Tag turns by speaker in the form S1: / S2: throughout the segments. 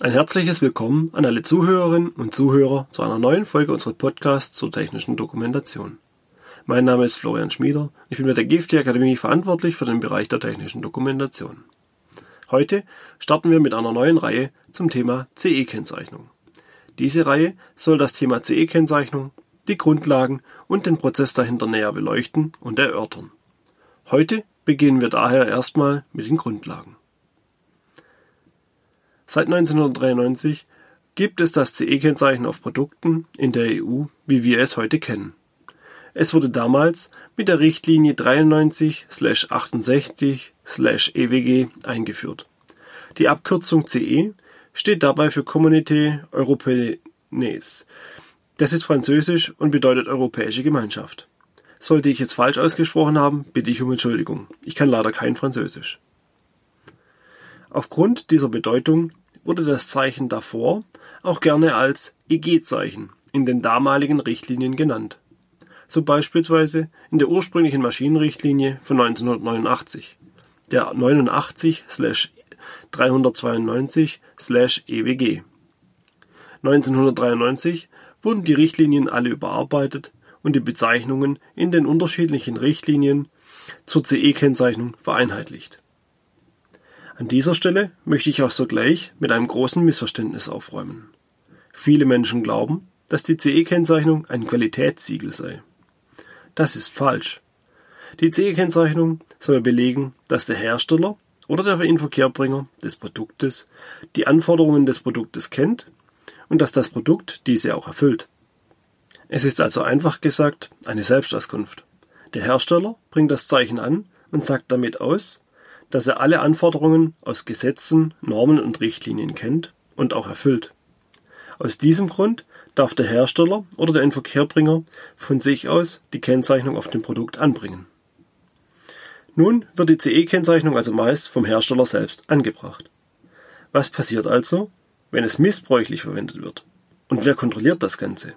S1: Ein herzliches Willkommen an alle Zuhörerinnen und Zuhörer zu einer neuen Folge unseres Podcasts zur technischen Dokumentation. Mein Name ist Florian Schmieder. Ich bin mit der GFT Akademie verantwortlich für den Bereich der technischen Dokumentation. Heute starten wir mit einer neuen Reihe zum Thema CE-Kennzeichnung. Diese Reihe soll das Thema CE-Kennzeichnung, die Grundlagen und den Prozess dahinter näher beleuchten und erörtern. Heute beginnen wir daher erstmal mit den Grundlagen. Seit 1993 gibt es das CE-Kennzeichen auf Produkten in der EU, wie wir es heute kennen. Es wurde damals mit der Richtlinie 93/68/EWG eingeführt. Die Abkürzung CE steht dabei für Communauté Européenne. Das ist französisch und bedeutet Europäische Gemeinschaft. Sollte ich es falsch ausgesprochen haben, bitte ich um Entschuldigung. Ich kann leider kein Französisch. Aufgrund dieser Bedeutung wurde das Zeichen davor auch gerne als EG-Zeichen in den damaligen Richtlinien genannt. So beispielsweise in der ursprünglichen Maschinenrichtlinie von 1989, der 89/392/EWG. 1993 wurden die Richtlinien alle überarbeitet und die Bezeichnungen in den unterschiedlichen Richtlinien zur CE-Kennzeichnung vereinheitlicht. An dieser Stelle möchte ich auch sogleich mit einem großen Missverständnis aufräumen. Viele Menschen glauben, dass die CE-Kennzeichnung ein Qualitätssiegel sei. Das ist falsch. Die CE-Kennzeichnung soll belegen, dass der Hersteller oder der Inverkehrbringer des Produktes die Anforderungen des Produktes kennt und dass das Produkt diese auch erfüllt. Es ist also einfach gesagt eine Selbstauskunft. Der Hersteller bringt das Zeichen an und sagt damit aus, dass er alle Anforderungen aus Gesetzen, Normen und Richtlinien kennt und auch erfüllt. Aus diesem Grund darf der Hersteller oder der Inverkehrbringer von sich aus die Kennzeichnung auf dem Produkt anbringen. Nun wird die CE-Kennzeichnung also meist vom Hersteller selbst angebracht. Was passiert also, wenn es missbräuchlich verwendet wird? Und wer kontrolliert das Ganze?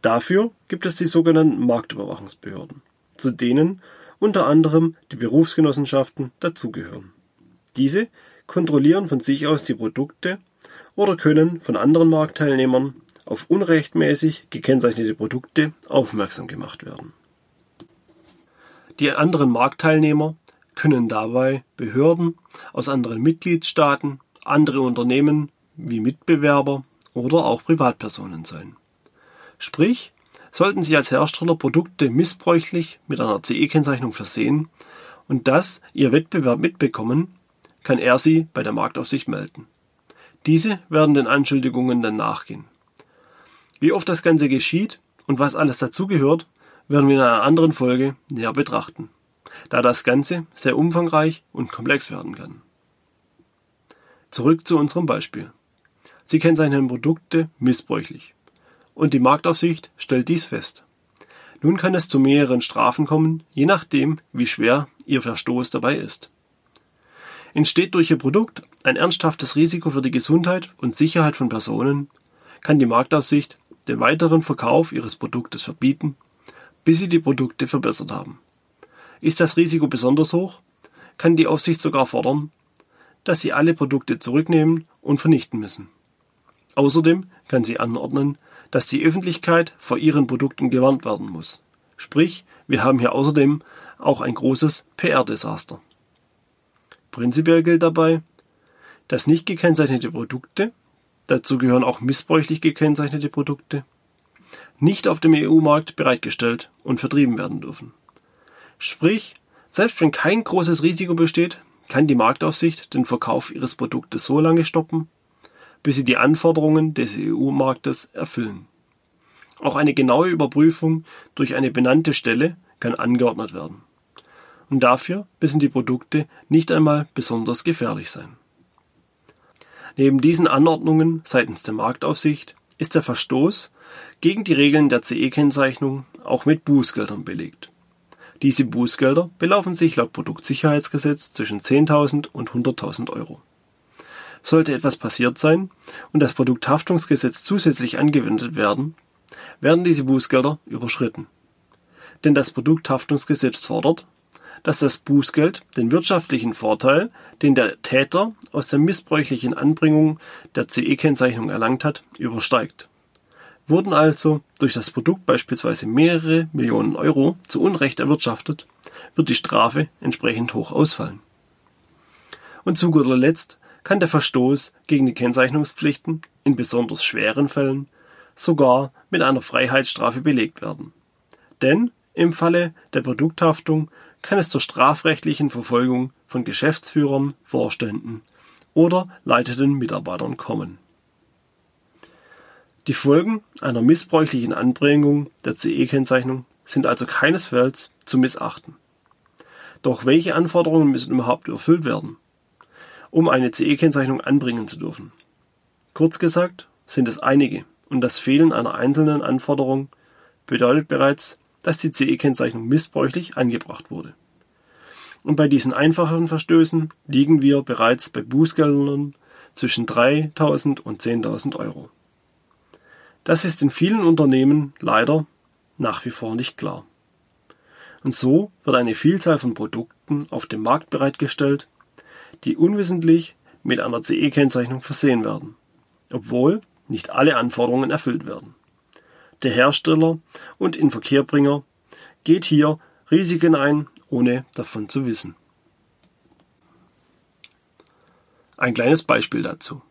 S1: Dafür gibt es die sogenannten Marktüberwachungsbehörden, zu denen unter anderem die Berufsgenossenschaften dazugehören. Diese kontrollieren von sich aus die Produkte oder können von anderen Marktteilnehmern auf unrechtmäßig gekennzeichnete Produkte aufmerksam gemacht werden. Die anderen Marktteilnehmer können dabei Behörden aus anderen Mitgliedstaaten, andere Unternehmen wie Mitbewerber oder auch Privatpersonen sein. Sprich, Sollten Sie als Hersteller Produkte missbräuchlich mit einer CE-Kennzeichnung versehen und das Ihr Wettbewerb mitbekommen, kann er Sie bei der Marktaufsicht melden. Diese werden den Anschuldigungen dann nachgehen. Wie oft das Ganze geschieht und was alles dazugehört, werden wir in einer anderen Folge näher betrachten, da das Ganze sehr umfangreich und komplex werden kann. Zurück zu unserem Beispiel. Sie kennzeichnen Produkte missbräuchlich und die Marktaufsicht stellt dies fest. Nun kann es zu mehreren Strafen kommen, je nachdem, wie schwer Ihr Verstoß dabei ist. Entsteht durch Ihr Produkt ein ernsthaftes Risiko für die Gesundheit und Sicherheit von Personen, kann die Marktaufsicht den weiteren Verkauf Ihres Produktes verbieten, bis Sie die Produkte verbessert haben. Ist das Risiko besonders hoch, kann die Aufsicht sogar fordern, dass Sie alle Produkte zurücknehmen und vernichten müssen. Außerdem kann sie anordnen, dass die Öffentlichkeit vor ihren Produkten gewarnt werden muss. Sprich, wir haben hier außerdem auch ein großes PR-Desaster. Prinzipiell gilt dabei, dass nicht gekennzeichnete Produkte, dazu gehören auch missbräuchlich gekennzeichnete Produkte, nicht auf dem EU-Markt bereitgestellt und vertrieben werden dürfen. Sprich, selbst wenn kein großes Risiko besteht, kann die Marktaufsicht den Verkauf ihres Produktes so lange stoppen, bis sie die Anforderungen des EU-Marktes erfüllen. Auch eine genaue Überprüfung durch eine benannte Stelle kann angeordnet werden. Und dafür müssen die Produkte nicht einmal besonders gefährlich sein. Neben diesen Anordnungen seitens der Marktaufsicht ist der Verstoß gegen die Regeln der CE-Kennzeichnung auch mit Bußgeldern belegt. Diese Bußgelder belaufen sich laut Produktsicherheitsgesetz zwischen 10.000 und 100.000 Euro. Sollte etwas passiert sein und das Produkthaftungsgesetz zusätzlich angewendet werden, werden diese Bußgelder überschritten. Denn das Produkthaftungsgesetz fordert, dass das Bußgeld den wirtschaftlichen Vorteil, den der Täter aus der missbräuchlichen Anbringung der CE-Kennzeichnung erlangt hat, übersteigt. Wurden also durch das Produkt beispielsweise mehrere Millionen Euro zu Unrecht erwirtschaftet, wird die Strafe entsprechend hoch ausfallen. Und zu guter Letzt kann der Verstoß gegen die Kennzeichnungspflichten in besonders schweren Fällen sogar mit einer Freiheitsstrafe belegt werden. Denn im Falle der Produkthaftung kann es zur strafrechtlichen Verfolgung von Geschäftsführern, Vorständen oder leitenden Mitarbeitern kommen. Die Folgen einer missbräuchlichen Anbringung der CE-Kennzeichnung sind also keinesfalls zu missachten. Doch welche Anforderungen müssen überhaupt erfüllt werden, um eine CE-Kennzeichnung anbringen zu dürfen? Kurz gesagt sind es einige und das Fehlen einer einzelnen Anforderung bedeutet bereits, dass die CE-Kennzeichnung missbräuchlich angebracht wurde. Und bei diesen einfachen Verstößen liegen wir bereits bei Bußgeldern zwischen 3.000 und 10.000 Euro. Das ist in vielen Unternehmen leider nach wie vor nicht klar. Und so wird eine Vielzahl von Produkten auf dem Markt bereitgestellt, die unwissentlich mit einer CE-Kennzeichnung versehen werden, obwohl nicht alle Anforderungen erfüllt werden. Der Hersteller und Inverkehrbringer geht hier Risiken ein, ohne davon zu wissen. Ein kleines Beispiel dazu.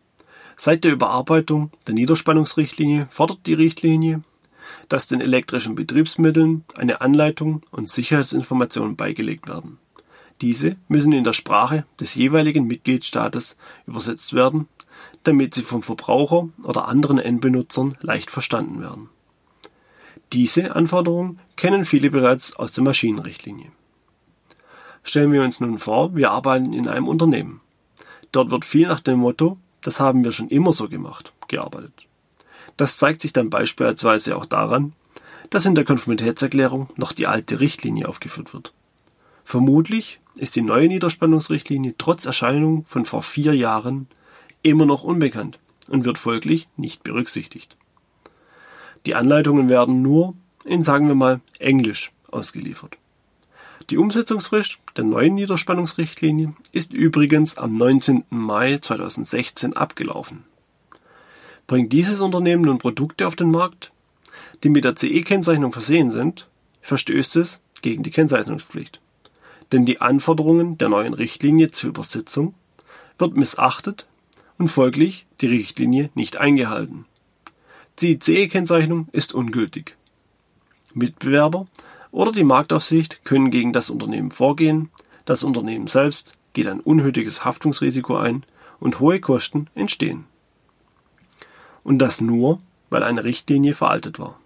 S1: Seit der Überarbeitung der Niederspannungsrichtlinie fordert die Richtlinie, dass den elektrischen Betriebsmitteln eine Anleitung und Sicherheitsinformationen beigelegt werden. Diese müssen in der Sprache des jeweiligen Mitgliedstaates übersetzt werden, damit sie vom Verbraucher oder anderen Endbenutzern leicht verstanden werden. Diese Anforderungen kennen viele bereits aus der Maschinenrichtlinie. Stellen wir uns nun vor, wir arbeiten in einem Unternehmen. Dort wird viel nach dem Motto das haben wir schon immer so gemacht, gearbeitet. Das zeigt sich dann beispielsweise auch daran, dass in der Konformitätserklärung noch die alte Richtlinie aufgeführt wird. Vermutlich ist die neue Niederspannungsrichtlinie trotz Erscheinung von vor vier Jahren immer noch unbekannt und wird folglich nicht berücksichtigt. Die Anleitungen werden nur in, sagen wir mal, Englisch ausgeliefert. Die Umsetzungsfrist der neuen Niederspannungsrichtlinie ist übrigens am 19. Mai 2016 abgelaufen. Bringt dieses Unternehmen nun Produkte auf den Markt, die mit der CE-Kennzeichnung versehen sind, verstößt es gegen die Kennzeichnungspflicht. Denn die Anforderungen der neuen Richtlinie zur Übersetzung wird missachtet und folglich die Richtlinie nicht eingehalten. Die CE-Kennzeichnung ist ungültig. Mitbewerber oder die Marktaufsicht können gegen das Unternehmen vorgehen, das Unternehmen selbst geht ein unnötiges Haftungsrisiko ein und hohe Kosten entstehen. Und das nur, weil eine Richtlinie veraltet war.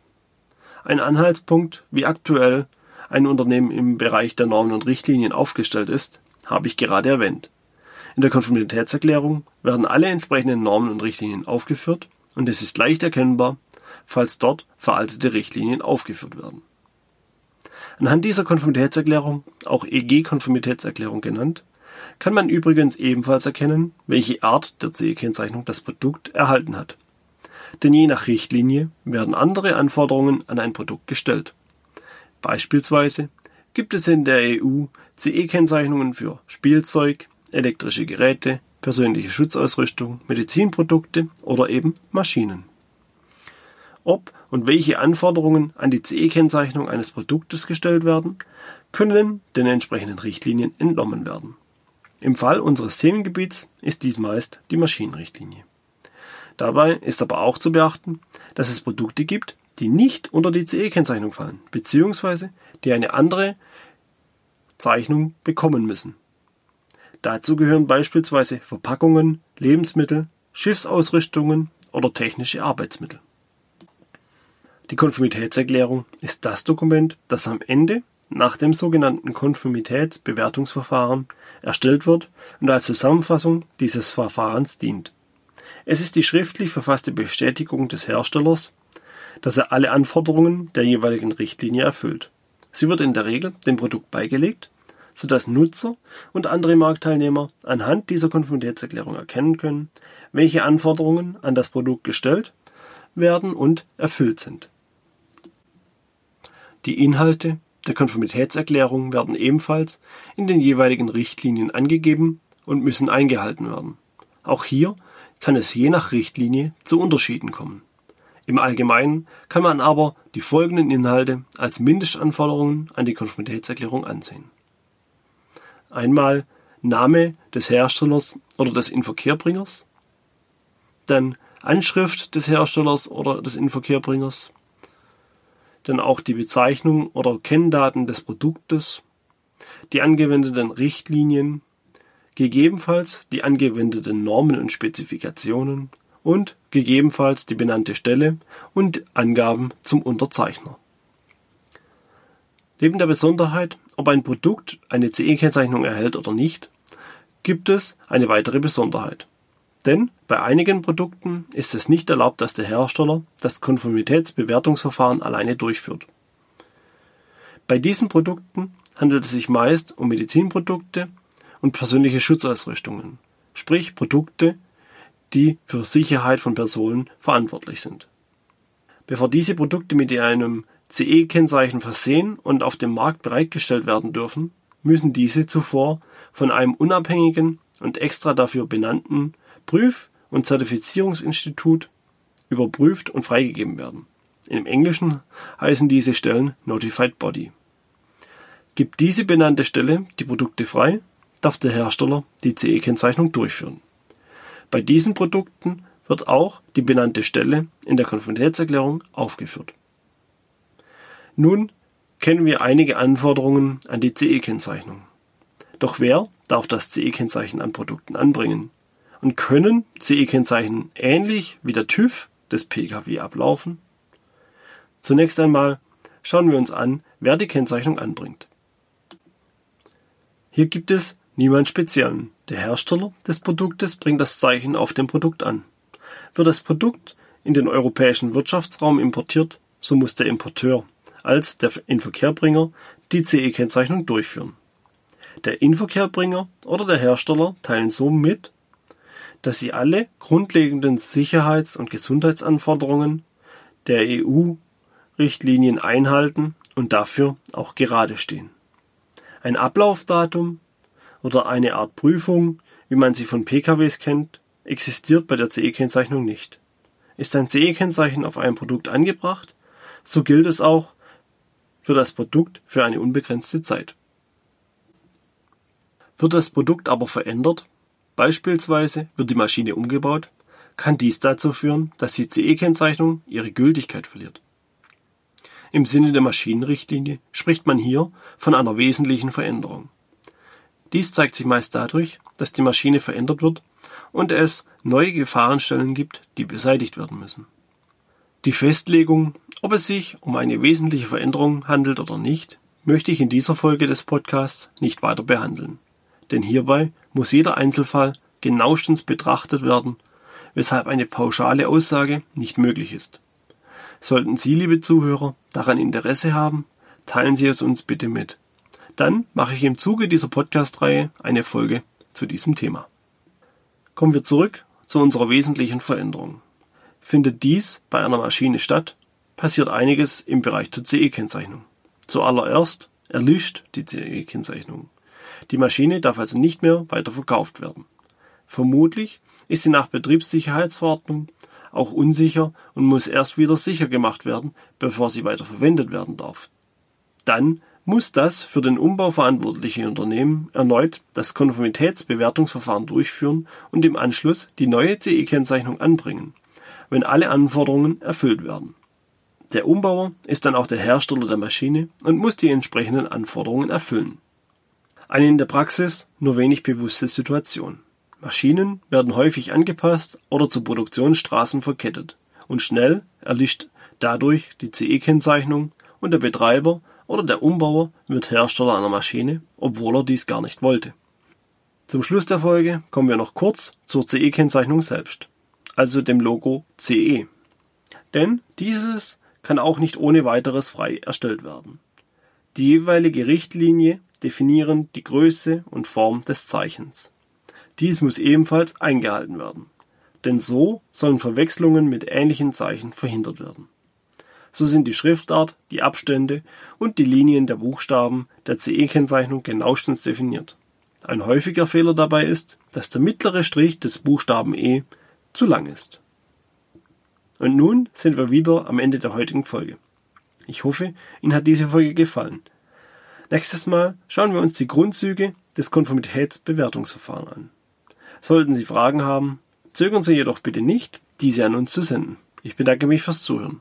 S1: Ein Anhaltspunkt, wie aktuell ein Unternehmen im Bereich der Normen und Richtlinien aufgestellt ist, habe ich gerade erwähnt. In der Konformitätserklärung werden alle entsprechenden Normen und Richtlinien aufgeführt und es ist leicht erkennbar, falls dort veraltete Richtlinien aufgeführt werden. Anhand dieser Konformitätserklärung, auch EG-Konformitätserklärung genannt, kann man übrigens ebenfalls erkennen, welche Art der CE-Kennzeichnung das Produkt erhalten hat. Denn je nach Richtlinie werden andere Anforderungen an ein Produkt gestellt. Beispielsweise gibt es in der EU CE-Kennzeichnungen für Spielzeug, elektrische Geräte, persönliche Schutzausrüstung, Medizinprodukte oder eben Maschinen ob und welche Anforderungen an die CE-Kennzeichnung eines Produktes gestellt werden, können den entsprechenden Richtlinien entnommen werden. Im Fall unseres Themengebiets ist dies meist die Maschinenrichtlinie. Dabei ist aber auch zu beachten, dass es Produkte gibt, die nicht unter die CE-Kennzeichnung fallen, beziehungsweise die eine andere Zeichnung bekommen müssen. Dazu gehören beispielsweise Verpackungen, Lebensmittel, Schiffsausrüstungen oder technische Arbeitsmittel. Die Konformitätserklärung ist das Dokument, das am Ende nach dem sogenannten Konformitätsbewertungsverfahren erstellt wird und als Zusammenfassung dieses Verfahrens dient. Es ist die schriftlich verfasste Bestätigung des Herstellers, dass er alle Anforderungen der jeweiligen Richtlinie erfüllt. Sie wird in der Regel dem Produkt beigelegt, sodass Nutzer und andere Marktteilnehmer anhand dieser Konformitätserklärung erkennen können, welche Anforderungen an das Produkt gestellt werden und erfüllt sind. Die Inhalte der Konformitätserklärung werden ebenfalls in den jeweiligen Richtlinien angegeben und müssen eingehalten werden. Auch hier kann es je nach Richtlinie zu Unterschieden kommen. Im Allgemeinen kann man aber die folgenden Inhalte als Mindestanforderungen an die Konformitätserklärung ansehen. Einmal Name des Herstellers oder des Inverkehrbringers, dann Anschrift des Herstellers oder des Inverkehrbringers, dann auch die Bezeichnung oder Kenndaten des Produktes, die angewendeten Richtlinien, gegebenenfalls die angewendeten Normen und Spezifikationen und gegebenenfalls die benannte Stelle und Angaben zum Unterzeichner. Neben der Besonderheit, ob ein Produkt eine CE-Kennzeichnung erhält oder nicht, gibt es eine weitere Besonderheit. Denn bei einigen Produkten ist es nicht erlaubt, dass der Hersteller das Konformitätsbewertungsverfahren alleine durchführt. Bei diesen Produkten handelt es sich meist um Medizinprodukte und persönliche Schutzausrüstungen, sprich Produkte, die für Sicherheit von Personen verantwortlich sind. Bevor diese Produkte mit einem CE-Kennzeichen versehen und auf dem Markt bereitgestellt werden dürfen, müssen diese zuvor von einem unabhängigen und extra dafür benannten Prüf- und Zertifizierungsinstitut überprüft und freigegeben werden. Im Englischen heißen diese Stellen Notified Body. Gibt diese benannte Stelle die Produkte frei, darf der Hersteller die CE-Kennzeichnung durchführen. Bei diesen Produkten wird auch die benannte Stelle in der Konformitätserklärung aufgeführt. Nun kennen wir einige Anforderungen an die CE-Kennzeichnung. Doch wer darf das CE-Kennzeichen an Produkten anbringen? Und können CE-Kennzeichen ähnlich wie der TÜV des Pkw ablaufen? Zunächst einmal schauen wir uns an, wer die Kennzeichnung anbringt. Hier gibt es niemand Speziellen. Der Hersteller des Produktes bringt das Zeichen auf dem Produkt an. Wird das Produkt in den europäischen Wirtschaftsraum importiert, so muss der Importeur als der Inverkehrbringer die CE-Kennzeichnung durchführen. Der Inverkehrbringer oder der Hersteller teilen so mit, dass sie alle grundlegenden Sicherheits- und Gesundheitsanforderungen der EU-Richtlinien einhalten und dafür auch gerade stehen. Ein Ablaufdatum oder eine Art Prüfung, wie man sie von PKWs kennt, existiert bei der CE-Kennzeichnung nicht. Ist ein CE-Kennzeichen auf einem Produkt angebracht, so gilt es auch für das Produkt für eine unbegrenzte Zeit. Wird das Produkt aber verändert, beispielsweise wird die Maschine umgebaut, kann dies dazu führen, dass die CE-Kennzeichnung ihre Gültigkeit verliert. Im Sinne der Maschinenrichtlinie spricht man hier von einer wesentlichen Veränderung. Dies zeigt sich meist dadurch, dass die Maschine verändert wird und es neue Gefahrenstellen gibt, die beseitigt werden müssen. Die Festlegung, ob es sich um eine wesentliche Veränderung handelt oder nicht, möchte ich in dieser Folge des Podcasts nicht weiter behandeln. Denn hierbei muss jeder Einzelfall genauestens betrachtet werden, weshalb eine pauschale Aussage nicht möglich ist. Sollten Sie, liebe Zuhörer, daran Interesse haben, teilen Sie es uns bitte mit. Dann mache ich im Zuge dieser Podcast-Reihe eine Folge zu diesem Thema. Kommen wir zurück zu unserer wesentlichen Veränderung. Findet dies bei einer Maschine statt, passiert einiges im Bereich der CE-Kennzeichnung. Zuallererst erlischt die CE-Kennzeichnung. Die Maschine darf also nicht mehr weiter verkauft werden. Vermutlich ist sie nach Betriebssicherheitsverordnung auch unsicher und muss erst wieder sicher gemacht werden, bevor sie weiter verwendet werden darf. Dann muss das für den Umbau verantwortliche Unternehmen erneut das Konformitätsbewertungsverfahren durchführen und im Anschluss die neue CE-Kennzeichnung anbringen, wenn alle Anforderungen erfüllt werden. Der Umbauer ist dann auch der Hersteller der Maschine und muss die entsprechenden Anforderungen erfüllen. Eine in der Praxis nur wenig bewusste Situation. Maschinen werden häufig angepasst oder zu Produktionsstraßen verkettet und schnell erlischt dadurch die CE-Kennzeichnung und der Betreiber oder der Umbauer wird Hersteller einer Maschine, obwohl er dies gar nicht wollte. Zum Schluss der Folge kommen wir noch kurz zur CE-Kennzeichnung selbst, also dem Logo CE. Denn dieses kann auch nicht ohne weiteres frei erstellt werden. Die jeweilige Richtlinie definieren die Größe und Form des Zeichens. Dies muss ebenfalls eingehalten werden, denn so sollen Verwechslungen mit ähnlichen Zeichen verhindert werden. So sind die Schriftart, die Abstände und die Linien der Buchstaben der CE-Kennzeichnung genauestens definiert. Ein häufiger Fehler dabei ist, dass der mittlere Strich des Buchstaben E zu lang ist. Und nun sind wir wieder am Ende der heutigen Folge. Ich hoffe, Ihnen hat diese Folge gefallen. Nächstes Mal schauen wir uns die Grundzüge des Konformitätsbewertungsverfahrens an. Sollten Sie Fragen haben, zögern Sie jedoch bitte nicht, diese an uns zu senden. Ich bedanke mich fürs Zuhören.